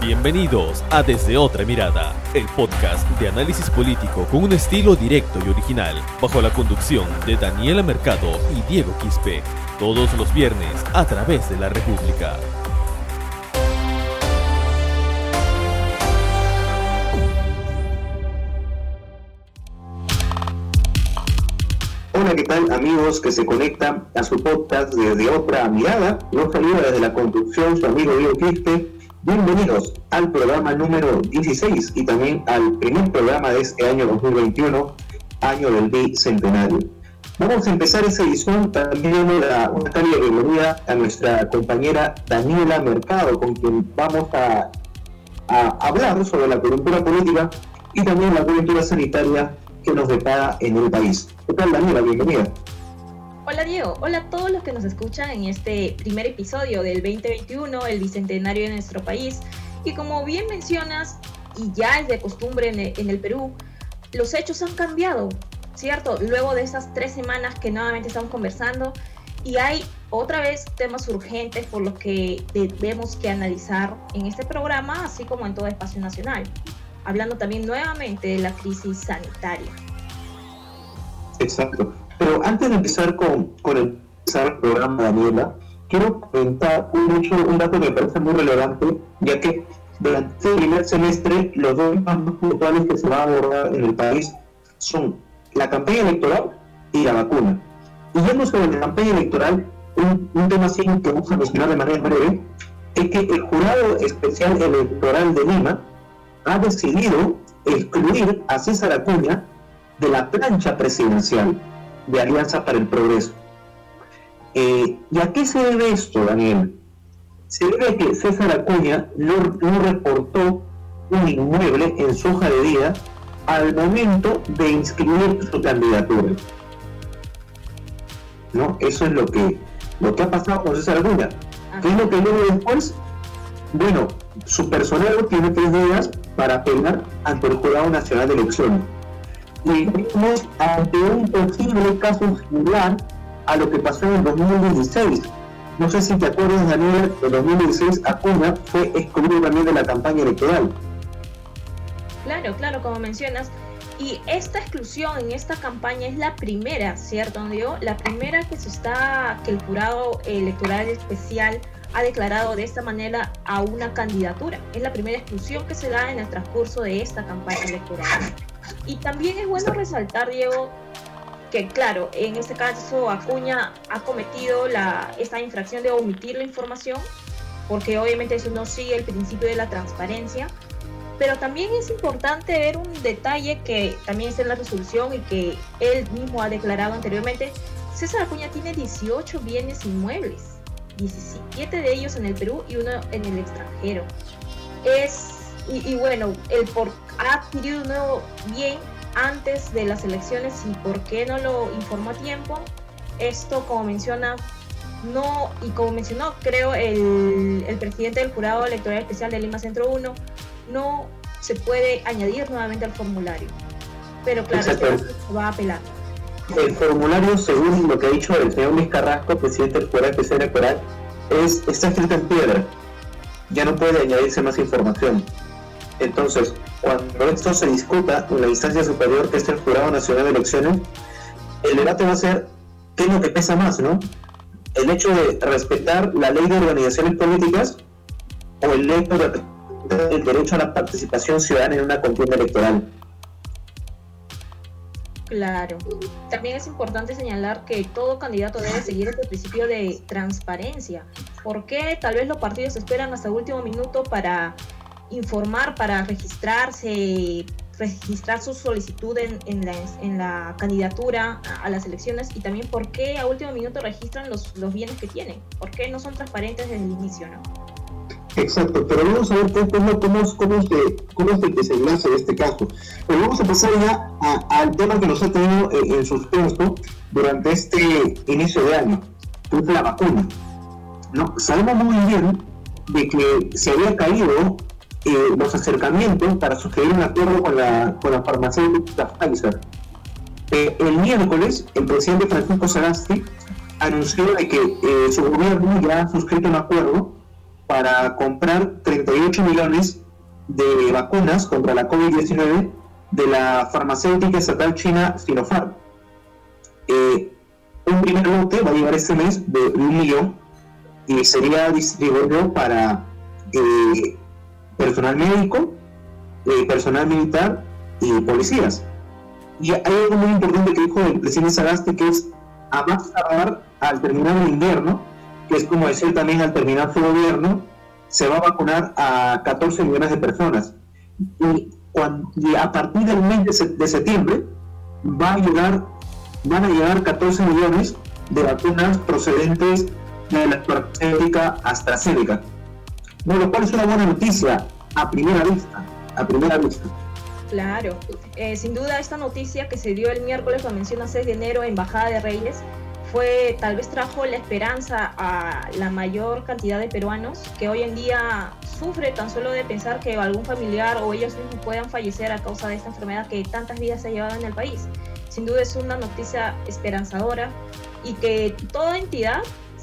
Bienvenidos a Desde Otra Mirada, el podcast de análisis político con un estilo directo y original, bajo la conducción de Daniela Mercado y Diego Quispe, todos los viernes a través de la República. Hola, ¿qué tal amigos que se conectan a su podcast desde otra mirada? Los saluda desde la conducción su amigo Diego Quispe. Bienvenidos al programa número 16 y también al primer programa de este año 2021, año del bicentenario. Vamos a empezar esa edición también una, una cálida bienvenida a nuestra compañera Daniela Mercado, con quien vamos a, a hablar sobre la coyuntura política y también la coyuntura sanitaria que nos depara en el país. ¿Qué tal, Daniela? Bienvenida. Hola Diego, hola a todos los que nos escuchan en este primer episodio del 2021, el bicentenario de nuestro país. Y como bien mencionas, y ya es de costumbre en el Perú, los hechos han cambiado, ¿cierto? Luego de esas tres semanas que nuevamente estamos conversando y hay otra vez temas urgentes por los que debemos que analizar en este programa, así como en todo espacio nacional, hablando también nuevamente de la crisis sanitaria. Exacto. Pero antes de empezar con, el, el programa, Daniela, quiero comentar un hecho, un dato que me parece muy relevante, ya que durante el primer semestre los dos temas más puntuales que se van a abordar en el país son la campaña electoral y la vacuna. Y yendo sobre la campaña electoral, un, un tema así que vamos a mencionar de manera breve, es que el Jurado Especial Electoral de Lima ha decidido excluir a César Acuña de la plancha presidencial de Alianza para el Progreso. Eh, ¿Y a qué se debe esto, Daniel? Se debe a que César Acuña no, no reportó un inmueble en su hoja de vida al momento de inscribir su candidatura. ¿No? Eso es lo que, lo que ha pasado con César Acuña. ¿Qué es lo que luego después? Bueno, su personal tiene tres días para apelar ante el Jurado Nacional de Elecciones. Estamos ante un posible caso similar a lo que pasó en el 2016. No sé si te acuerdas, Daniel, en 2016 Acuña fue excluido también de la campaña electoral. Claro, claro, como mencionas. Y esta exclusión en esta campaña es la primera, ¿cierto, Diego? La primera que se está, que el jurado electoral especial ha declarado de esta manera a una candidatura. Es la primera exclusión que se da en el transcurso de esta campaña electoral. Y también es bueno resaltar, Diego, que claro, en este caso Acuña ha cometido la, esta infracción de omitir la información, porque obviamente eso no sigue el principio de la transparencia, pero también es importante ver un detalle que también está en la resolución y que él mismo ha declarado anteriormente. César Acuña tiene 18 bienes inmuebles, 17 de ellos en el Perú y uno en el extranjero. Es, y, y bueno, el por, ha adquirido un nuevo bien antes de las elecciones y por qué no lo informó a tiempo. Esto, como menciona, no, y como mencionó, creo, el, el presidente del Jurado Electoral Especial de Lima Centro 1, no se puede añadir nuevamente al formulario. Pero claro, este se va a apelar. El formulario, según lo que ha dicho el señor Luis Carrasco, presidente del Jurado Especial Electoral, es, está escrito en piedra. Ya no puede añadirse más información. Entonces, cuando esto se discuta en la instancia superior, que es el Jurado Nacional de Elecciones, el debate va a ser qué es lo que pesa más, ¿no? El hecho de respetar la ley de organizaciones políticas o el hecho derecho a la participación ciudadana en una contienda electoral. Claro. También es importante señalar que todo candidato debe seguir este principio de transparencia. ¿Por qué tal vez los partidos esperan hasta último minuto para informar, para registrarse, registrar su solicitud en, la, candidatura a, las elecciones y también por qué a último minuto registran los, los bienes que tienen? ¿Por qué no son transparentes desde el inicio? ¿no? Exacto, pero vamos a ver cómo, cómo, cómo, es, que, cómo es el desenlace de este caso. Pero vamos a pasar ya al tema que nos ha tenido en, en suspenso durante este inicio de año, que es la vacuna. Sabemos muy bien de que se había caído eh, los acercamientos para suscribir un acuerdo con la, con la farmacéutica Pfizer. Eh, el miércoles, el presidente Francisco Sagasti anunció de que eh, su gobierno ya ha suscrito un acuerdo para comprar 32 8 millones de vacunas contra la COVID-19 de la farmacéutica estatal china Sinopharm. Eh, un primer lote va a llegar este mes de un millón y sería distribuido para eh, personal médico, eh, personal militar y policías. Y hay algo muy importante que dijo el presidente Sagasti, que es a más tardar al terminar el invierno, que es como decir también al terminar su gobierno, se va a vacunar a 14 millones de personas. Y, a partir del mes de, septiembre va a llegar, van a llegar 14 millones de vacunas procedentes de la farmacéutica AstraZeneca. Bueno, lo cual es una buena noticia a primera vista. A primera vista. Claro, eh, sin duda esta noticia que se dio el miércoles, lo menciona 6 de enero, en Embajada de Reyes, fue tal vez trajo la esperanza a la mayor cantidad de peruanos que hoy en día sufre tan solo de pensar que algún familiar o ellos mismos puedan fallecer a causa de esta enfermedad que tantas vidas se ha llevado en el país. Sin duda es una noticia esperanzadora y que toda entidad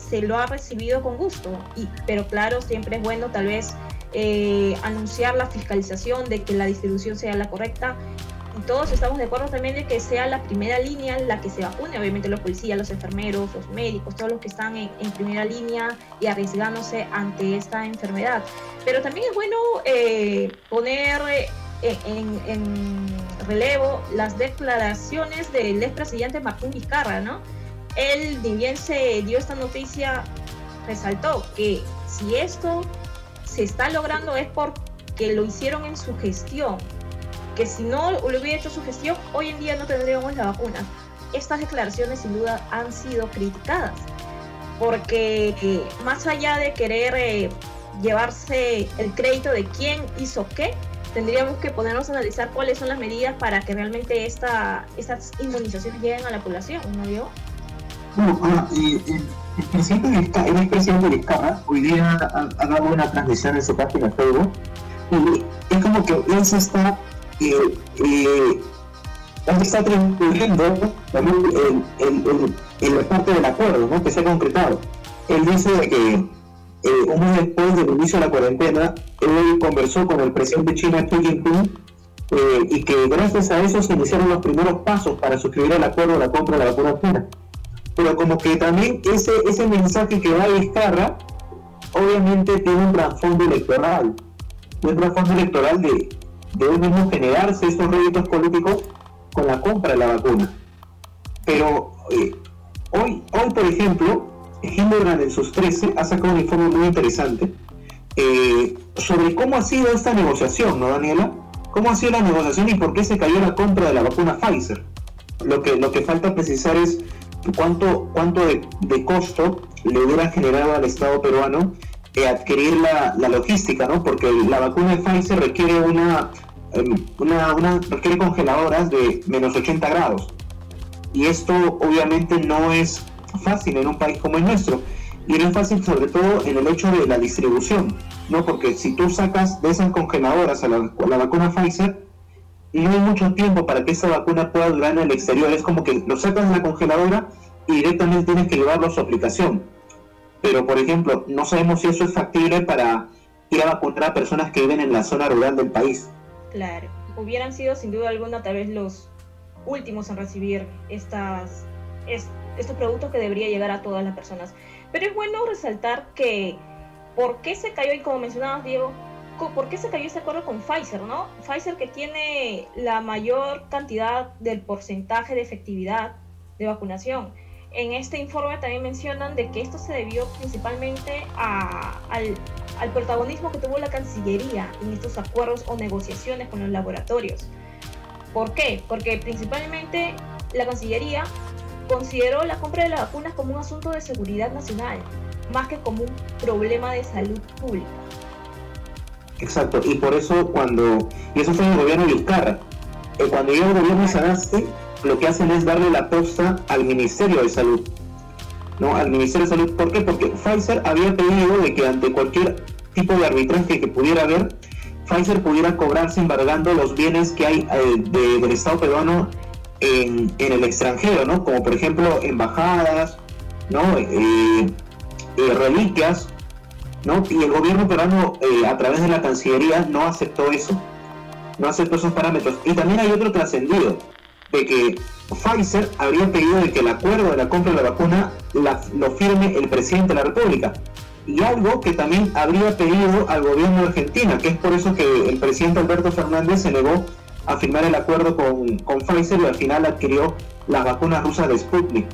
se lo ha recibido con gusto, y, pero claro, siempre es bueno tal vez eh, anunciar la fiscalización de que la distribución sea la correcta. Y todos estamos de acuerdo también de que sea la primera línea la que se vacune, obviamente los policías, los enfermeros, los médicos, todos los que están en, primera línea y arriesgándose ante esta enfermedad. Pero también es bueno eh, poner eh, en, relevo las declaraciones del expresidente Martín Vizcarra, ¿no? Él, bien se dio esta noticia, resaltó que si esto se está logrando es porque lo hicieron en su gestión. Que si no lo hubiera hecho su gestión, hoy en día no tendríamos la vacuna. Estas declaraciones sin duda han sido criticadas. Porque más allá de querer eh, llevarse el crédito de quién hizo qué, tendríamos que ponernos a analizar cuáles son las medidas para que realmente esta, estas inmunizaciones lleguen a la población, ¿no digo? Bueno, ah, el presidente de el presidente de Vizcarra hoy día ha, dado una transmisión en su página Facebook y es como que él se está eh, eh, él está atribuyendo también el, el, el, parte del acuerdo ¿no? que se ha concretado. Él dice que eh, un mes después del inicio de la cuarentena, él conversó con el presidente de China Xi Jinping eh, y que gracias a eso se iniciaron los primeros pasos para suscribir el acuerdo de la compra de la vacuna china pero como que también ese, ese mensaje que va a Vizcarra, obviamente tiene un trasfondo electoral, un trasfondo electoral de, de él mismo generarse esos réditos políticos con la compra de la vacuna. Pero eh, hoy, hoy, por ejemplo, Hindenburg en sus 13 ha sacado un informe muy interesante eh, sobre cómo ha sido esta negociación, ¿no, Daniela? ¿Cómo ha sido la negociación y por qué se cayó la compra de la vacuna Pfizer? Lo que, lo que falta precisar es cuánto, cuánto de, costo le hubiera generado al Estado peruano eh, adquirir la, logística, ¿no? Porque la vacuna de Pfizer requiere una, em, una, requiere congeladoras de menos 80 grados. Y esto obviamente no es fácil en un país como el nuestro. Y no es fácil sobre todo en el hecho de la distribución, ¿no? Porque si tú sacas de esas congeladoras a la, la vacuna Pfizer, no hay mucho tiempo para que esa vacuna pueda durar en el exterior. Es como que lo sacas de la congeladora y directamente tienes que llevarlo a su aplicación. Pero, por ejemplo, no sabemos si eso es factible para ir a vacunar a personas que viven en la zona rural del país. Claro, hubieran sido sin duda alguna tal vez los últimos en recibir estas, estos productos que debería llegar a todas las personas. Pero es bueno resaltar que, ¿por qué se cayó? Y como mencionabas, Diego, ¿por qué se cayó ese acuerdo con Pfizer, no? Pfizer que tiene la mayor cantidad del porcentaje de efectividad de vacunación. En este informe también mencionan de que esto se debió principalmente al, al protagonismo que tuvo la Cancillería en estos acuerdos o negociaciones con los laboratorios. ¿Por qué? Porque principalmente la Cancillería consideró la compra de las vacunas como un asunto de seguridad nacional, más que como un problema de salud pública. Exacto, y por eso cuando, y eso fue en el gobierno de Vizcarra, eh, cuando llegó el gobierno de lo que hacen es darle la posta al Ministerio de Salud, ¿no? Al Ministerio de Salud, ¿por qué? Porque Pfizer había pedido de que ante cualquier tipo de arbitraje que pudiera haber, Pfizer pudiera cobrarse embargando los bienes que hay eh, del Estado peruano en, en, el extranjero, ¿no? Como por ejemplo embajadas, ¿no? Eh, reliquias ¿no? Y el gobierno peruano, eh, a través de la Cancillería, no aceptó eso, no aceptó esos parámetros. Y también hay otro trascendido, de que Pfizer habría pedido que el acuerdo de la compra de la vacuna lo firme el presidente de la República. Y algo que también habría pedido al gobierno de Argentina, que es por eso que el presidente Alberto Fernández se negó a firmar el acuerdo con, con Pfizer y al final adquirió las vacunas rusas de Sputnik.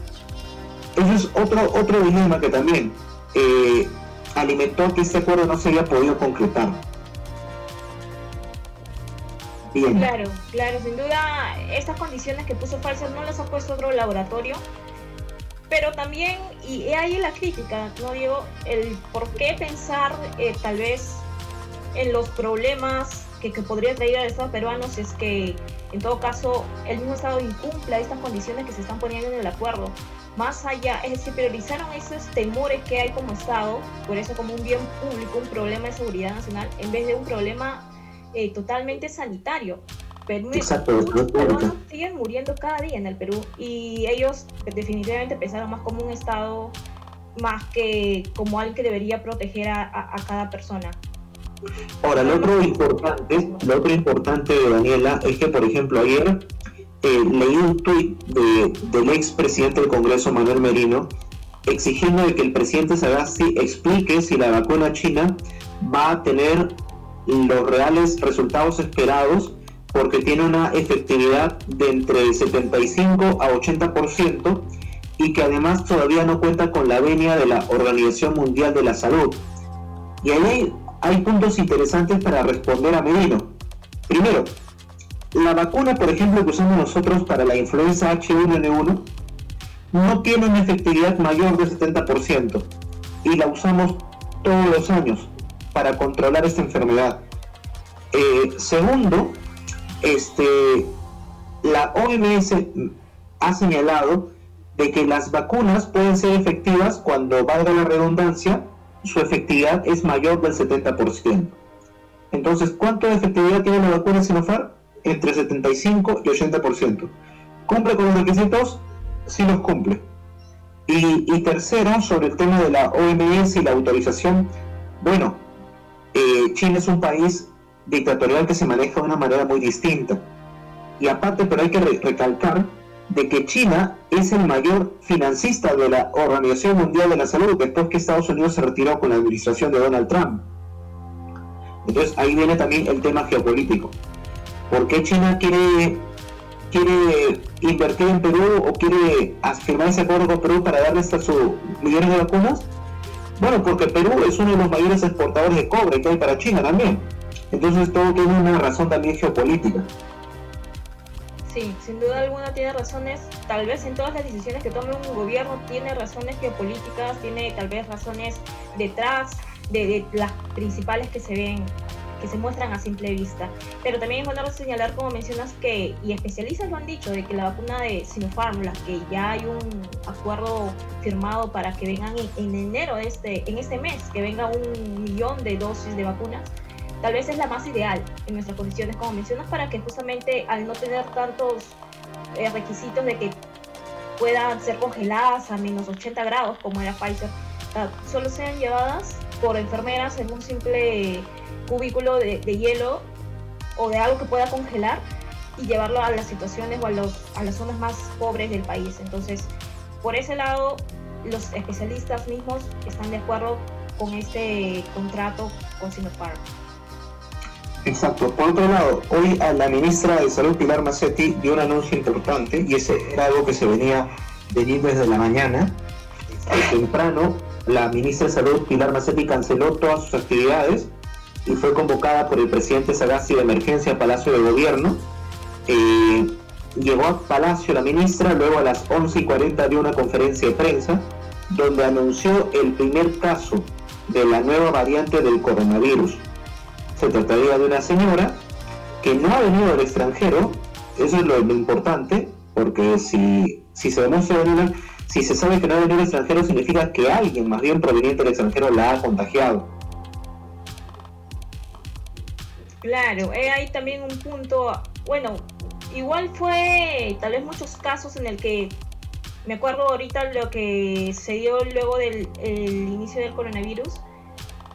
Eso es otro, otro dilema que también eh, alimentó que este acuerdo no se había podido concretar. Claro, claro, sin duda estas condiciones que puso Pfizer no las ha puesto otro laboratorio, pero también, y ahí la crítica, ¿no Diego? El por qué pensar eh, tal vez en los problemas que, que, podría traer al Estado peruano si es que en todo caso el mismo Estado incumpla estas condiciones que se están poniendo en el acuerdo. Más allá, es decir, priorizaron esos temores que hay como Estado, por eso como un bien público, un problema de seguridad nacional, en vez de un problema eh, totalmente sanitario. Perú, Exacto, los peruanos siguen muriendo cada día en el Perú y ellos definitivamente pensaron más como un Estado más que como alguien que debería proteger a, cada persona. Ahora, lo otro importante, lo otro importante de Daniela es que, por ejemplo, ayer eh, leí un tuit de, del ex presidente del Congreso, Manuel Merino, exigiendo de que el presidente Sagasti explique si la vacuna china va a tener los reales resultados esperados porque tiene una efectividad de entre 75 a 80% y que además todavía no cuenta con la venia de la Organización Mundial de la Salud. Y ahí hay puntos interesantes para responder a Medino. Primero, la vacuna, por ejemplo, que usamos nosotros para la influenza H1N1, no tiene una efectividad mayor del 70% y la usamos todos los años para controlar esta enfermedad. Eh, segundo, este, la OMS ha señalado de que las vacunas pueden ser efectivas cuando, valga la redundancia, su efectividad es mayor del 70%. Entonces, ¿cuánto de efectividad tiene la vacuna Sinopharm? Entre 75 y 80%. ¿Cumple con los requisitos? Sí los cumple. Y, y tercero, sobre el tema de la OMS y la autorización, bueno, eh, China es un país dictatorial que se maneja de una manera muy distinta. Y aparte, pero hay que recalcar de que China es el mayor financista de la Organización Mundial de la Salud después que Estados Unidos se retiró con la administración de Donald Trump. Entonces ahí viene también el tema geopolítico. ¿Por qué China quiere, quiere invertir en Perú o quiere firmar ese acuerdo con Perú para darle hasta sus millones de vacunas? Bueno, porque Perú es uno de los mayores exportadores de cobre que hay para China también. Entonces todo tiene una razón también geopolítica. Sí, sin duda alguna tiene razones, tal vez en todas las decisiones que tome un gobierno tiene razones geopolíticas, tiene tal vez razones detrás de, de las principales que se ven que se muestran a simple vista. Pero también es bueno señalar, como mencionas, que, y especialistas lo han dicho, de que la vacuna de Sinopharm, la que ya hay un acuerdo firmado para que vengan en, enero de este, en este mes, que venga un millón de dosis de vacunas, tal vez es la más ideal en nuestras condiciones, como mencionas, para que justamente al no tener tantos eh, requisitos de que puedan ser congeladas a menos 80 grados, como era Pfizer, solo sean llevadas por enfermeras en un simple cubículo de, hielo o de algo que pueda congelar y llevarlo a las situaciones o a, los, a las zonas más pobres del país. Entonces, por ese lado, los especialistas mismos están de acuerdo con este contrato con Sinopharm. Exacto. Por otro lado, hoy a la ministra de Salud Pilar Macetti dio un anuncio importante y ese era algo que se venía venir desde la mañana. Temprano, la ministra de Salud Pilar Macetti canceló todas sus actividades y fue convocada por el presidente Sagasti de emergencia Palacio de Gobierno. Eh, llegó a Palacio la ministra, luego a las 11 y 40 dio una conferencia de prensa donde anunció el primer caso de la nueva variante del coronavirus. Se trataría de una señora que no ha venido del extranjero, eso es lo, importante, porque si, si se demuestra si se sabe que no ha venido del extranjero, significa que alguien más bien proveniente del extranjero la ha contagiado. Claro, eh, hay también un punto, bueno, igual fue tal vez muchos casos en el que me acuerdo ahorita lo que se dio luego del inicio del coronavirus,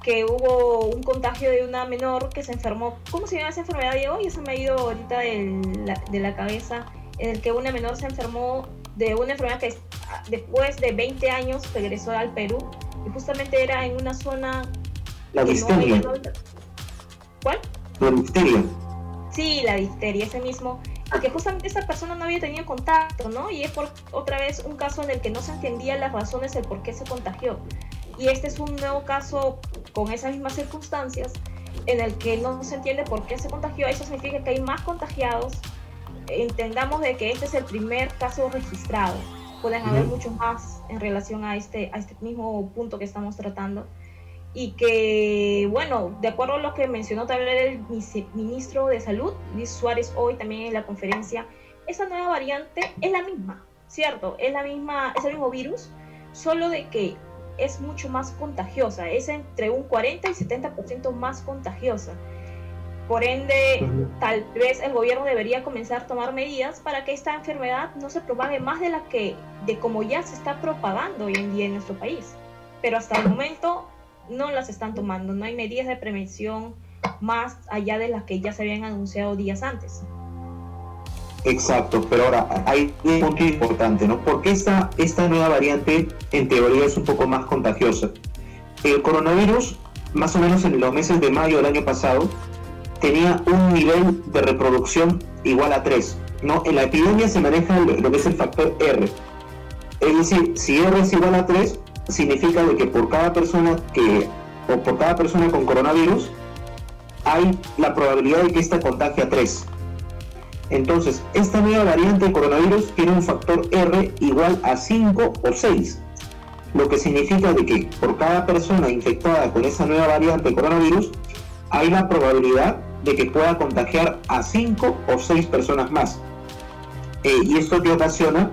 que hubo un contagio de una menor que se enfermó. ¿Cómo se llama esa enfermedad, Diego? Y eso me ha ido ahorita de la, cabeza, en el que una menor se enfermó de una enfermedad que después de 20 años regresó al Perú y justamente era en una zona... La difteria. ¿Cuál? La difteria. Sí, la difteria, ese mismo. Y que justamente esa persona no había tenido contacto, ¿no? Y es por otra vez un caso en el que no se entendía las razones del por qué se contagió. Y este es un nuevo caso con esas mismas circunstancias en el que no se entiende por qué se contagió. Eso significa que hay más contagiados. Entendamos de que este es el primer caso registrado. Pueden haber muchos más en relación a este, a este mismo punto que estamos tratando. Y que, bueno, de acuerdo a lo que mencionó también el ministro de Salud, Luis Suárez, hoy también en la conferencia, esa nueva variante es la misma, ¿cierto? Es la misma, es el mismo virus, solo de que es mucho más contagiosa, es entre un 40 y 70% más contagiosa. Por ende, tal vez el gobierno debería comenzar a tomar medidas para que esta enfermedad no se propague más de la que, de como ya se está propagando hoy en día en nuestro país. Pero hasta el momento no las están tomando, no hay medidas de prevención más allá de las que ya se habían anunciado días antes. Exacto, pero ahora hay un punto importante, ¿no? Porque esta, esta nueva variante en teoría es un poco más contagiosa. El coronavirus, más o menos en los meses de mayo del año pasado, tenía un nivel de reproducción igual a 3. ¿no? En la epidemia se maneja lo que es el factor R. Es decir, si R es igual a 3, significa de que por cada persona que, o por cada persona con coronavirus, hay la probabilidad de que ésta contagie a 3. Entonces, esta nueva variante de coronavirus tiene un factor R igual a 5 o 6, lo que significa de que por cada persona infectada con esa nueva variante de coronavirus, hay la probabilidad de que pueda contagiar a 5 o 6 personas más. Eh, y esto te ocasiona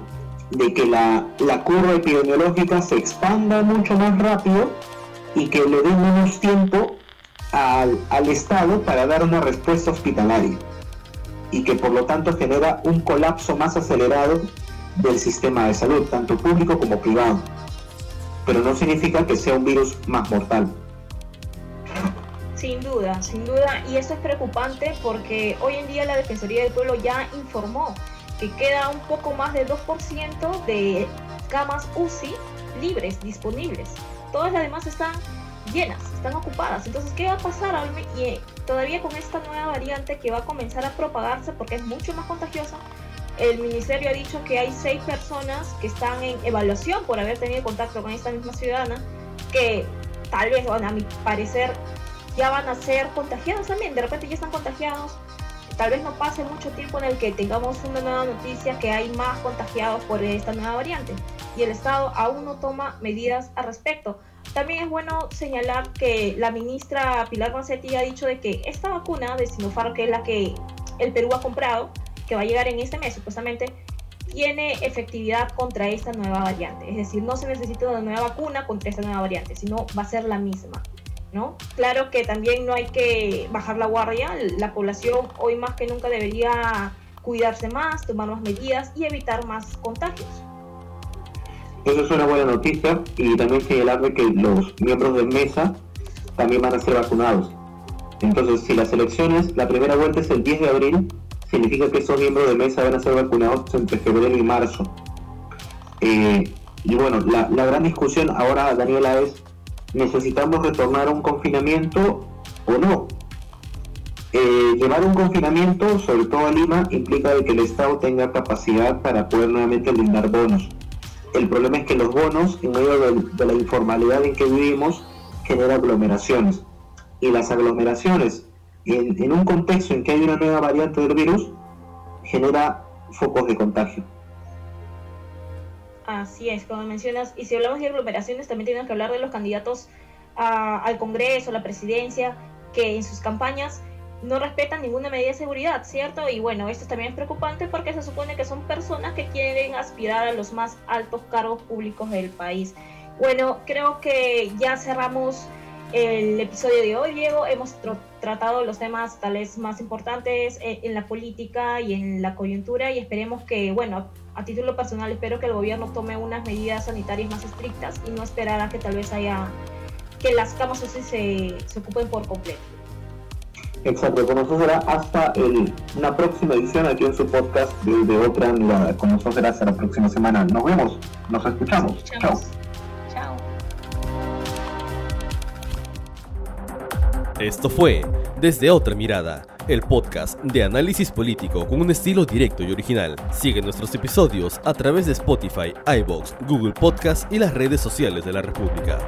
de que la, curva epidemiológica se expanda mucho más rápido y que le dé menos tiempo al, al Estado para dar una respuesta hospitalaria y que por lo tanto genera un colapso más acelerado del sistema de salud, tanto público como privado. Pero no significa que sea un virus más mortal. Sin duda, sin duda, y eso es preocupante porque hoy en día la Defensoría del Pueblo ya informó que queda un poco más de 2% de camas UCI libres, disponibles. Todas las demás están llenas, están ocupadas. Entonces, ¿qué va a pasar? Y eh, todavía con esta nueva variante que va a comenzar a propagarse porque es mucho más contagiosa, el ministerio ha dicho que hay seis personas que están en evaluación por haber tenido contacto con esta misma ciudadana, que tal vez, a mi parecer, ya van a ser contagiados también. De repente ya están contagiados. Tal vez no pase mucho tiempo en el que tengamos una nueva noticia que hay más contagiados por esta nueva variante. Y el Estado aún no toma medidas al respecto. También es bueno señalar que la ministra Pilar Macetti ha dicho de que esta vacuna de Sinopharm, que es la que el Perú ha comprado, que va a llegar en este mes supuestamente, tiene efectividad contra esta nueva variante. Es decir, no se necesita una nueva vacuna contra esta nueva variante, sino va a ser la misma. ¿No? Claro que también no hay que bajar la guardia. La población hoy más que nunca debería cuidarse más, tomar más medidas y evitar más contagios. Eso es una buena noticia y también señalar que los miembros de mesa también van a ser vacunados. Entonces, si las elecciones, la primera vuelta es el 10 de abril, significa que esos miembros de mesa van a ser vacunados entre febrero y marzo. Eh, y bueno, la, gran discusión ahora, Daniela, es, ¿necesitamos retornar a un confinamiento o no? Eh, llevar un confinamiento, sobre todo a Lima, implica de que el Estado tenga capacidad para poder nuevamente brindar bonos. El problema es que los bonos, en medio de, la informalidad en que vivimos, generan aglomeraciones. Y las aglomeraciones, en, un contexto en que hay una nueva variante del virus, genera focos de contagio. Así es, como mencionas, y si hablamos de aglomeraciones, también tenemos que hablar de los candidatos al Congreso, a la presidencia, que en sus campañas no respetan ninguna medida de seguridad, ¿cierto? Y bueno, esto también es preocupante porque se supone que son personas que quieren aspirar a los más altos cargos públicos del país. Bueno, creo que ya cerramos el episodio de hoy, Diego. Hemos tratado los temas tal más importantes en, en, la política y en la coyuntura y esperemos que, bueno, a título personal espero que el gobierno tome unas medidas sanitarias más estrictas y no esperar a que tal vez haya que las camas UCI se, se ocupen por completo. Exacto, con nosotros será hasta el, una próxima edición aquí en su podcast de, de otra mirada. Con nosotros será hasta la próxima semana. Nos vemos, nos escuchamos. Nos escuchamos. Chao. Chao. Esto fue Desde Otra Mirada, el podcast de análisis político con un estilo directo y original. Sigue nuestros episodios a través de Spotify, iBox, Google Podcast y las redes sociales de la República.